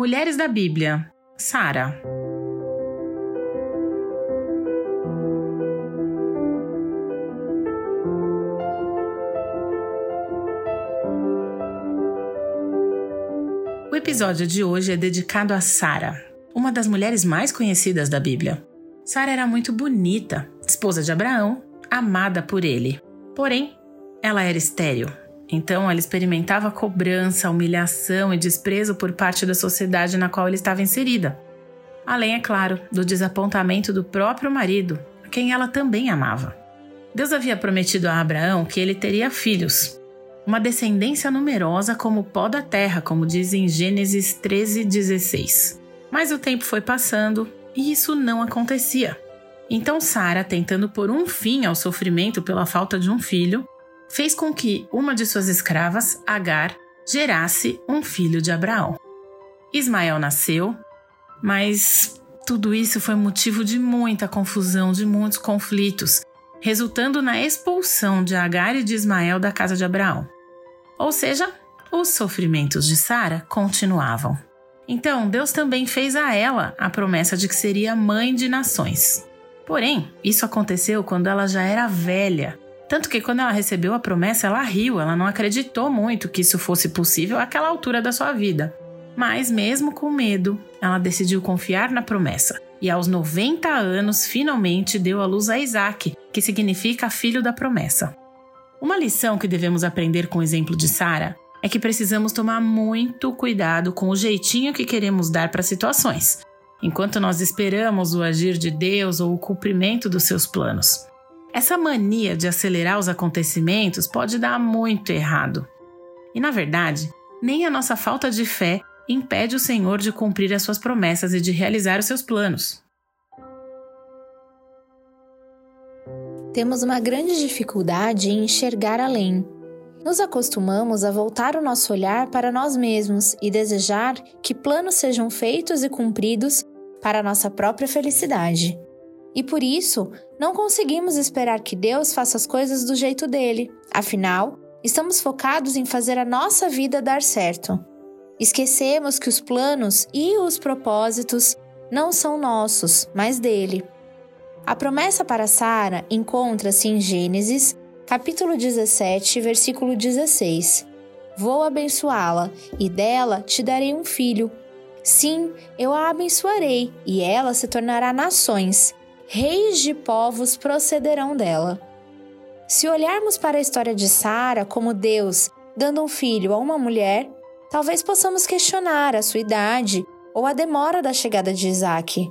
Mulheres da Bíblia. Sara. O episódio de hoje é dedicado a Sara, uma das mulheres mais conhecidas da Bíblia. Sara era muito bonita, esposa de Abraão, amada por ele. Porém, ela era estéril, então ela experimentava cobrança, humilhação e desprezo por parte da sociedade na qual ela estava inserida. Além, é claro, do desapontamento do próprio marido, a quem ela também amava. Deus havia prometido a Abraão que ele teria filhos, uma descendência numerosa como o pó da terra, como diz em Gênesis 13:16. Mas o tempo foi passando e isso não acontecia. Então Sara, tentando pôr um fim ao sofrimento pela falta de um filho, fez com que uma de suas escravas, Agar, gerasse um filho de Abraão. Ismael nasceu, mas tudo isso foi motivo de muita confusão, de muitos conflitos, resultando na expulsão de Agar e de Ismael da casa de Abraão. Ou seja, os sofrimentos de Sara continuavam. Então, Deus também fez a ela a promessa de que seria mãe de nações. Porém, isso aconteceu quando ela já era velha tanto que quando ela recebeu a promessa, ela riu, ela não acreditou muito que isso fosse possível àquela altura da sua vida. Mas, mesmo com medo, ela decidiu confiar na promessa. E aos 90 anos, finalmente deu à luz a Isaac, que significa filho da promessa. Uma lição que devemos aprender com o exemplo de Sara é que precisamos tomar muito cuidado com o jeitinho que queremos dar para situações, enquanto nós esperamos o agir de Deus ou o cumprimento dos seus planos. Essa mania de acelerar os acontecimentos pode dar muito errado. E na verdade, nem a nossa falta de fé impede o Senhor de cumprir as suas promessas e de realizar os seus planos. Temos uma grande dificuldade em enxergar além. Nos acostumamos a voltar o nosso olhar para nós mesmos e desejar que planos sejam feitos e cumpridos para nossa própria felicidade. E por isso, não conseguimos esperar que Deus faça as coisas do jeito dele. Afinal, estamos focados em fazer a nossa vida dar certo. Esquecemos que os planos e os propósitos não são nossos, mas dele. A promessa para Sara encontra-se em Gênesis, capítulo 17, versículo 16. Vou abençoá-la, e dela te darei um filho. Sim, eu a abençoarei, e ela se tornará nações reis de povos procederão dela. Se olharmos para a história de Sara como Deus dando um filho a uma mulher, talvez possamos questionar a sua idade ou a demora da chegada de Isaac.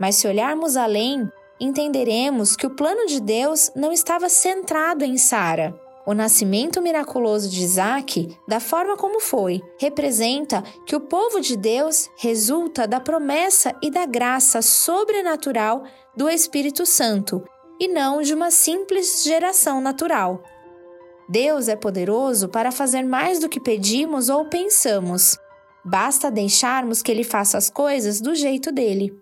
Mas se olharmos além, entenderemos que o plano de Deus não estava centrado em Sara. O nascimento miraculoso de Isaac, da forma como foi, representa que o povo de Deus resulta da promessa e da graça sobrenatural do Espírito Santo e não de uma simples geração natural. Deus é poderoso para fazer mais do que pedimos ou pensamos. Basta deixarmos que Ele faça as coisas do jeito dele.